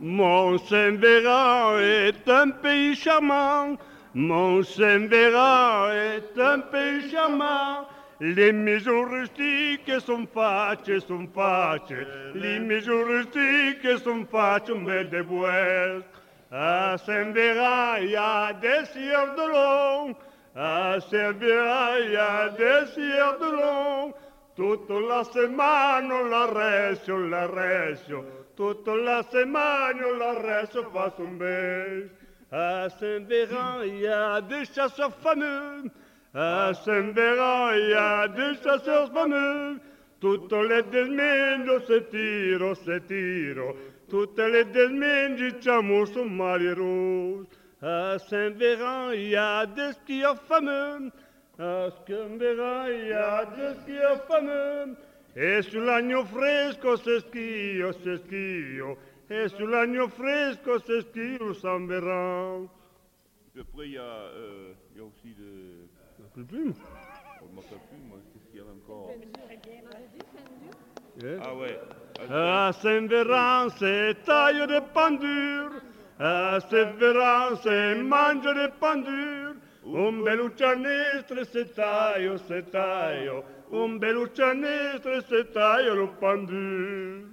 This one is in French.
Mon Saint-Véran est un pays charmant. Mon Saint-Véran est un pays charmant. Les maisons rustiques sont facce, sont facce. Les maisons rustiques sont facce, mais des bois. À Saint-Véran, il y a des sieurs de long. À Saint-Véran, il y a des sieurs de long. Toute la on la reste, on la reste. Toute la on la reste face au bête. À Saint-Véran, il y a des chasseurs fameux. À Saint-Véran, il y a des chasseurs fameux. Deux semaines, on se tire, on se. Toutes les deux semaines, du chameau sont malheureux. À Saint-Véran, il y a des skieurs fameux. À Saint-Véran, il y a des skieurs fameux. E sull'agno fresco se schio, se schio. E sull'agno fresco se schio, San Véran. Puis après, il y, a, euh, il y a aussi le. Plus plus. On ne m'appelle plus, moi. Qu'est-ce qu'il y avait encore Yes. Ah ouais. À Saint-Véran, c'est taille de pendure. À Saint-Véran, c'est mange de pendure. Un beluccianestre se taille, se taille. Un beluccianestre se taille le pendure.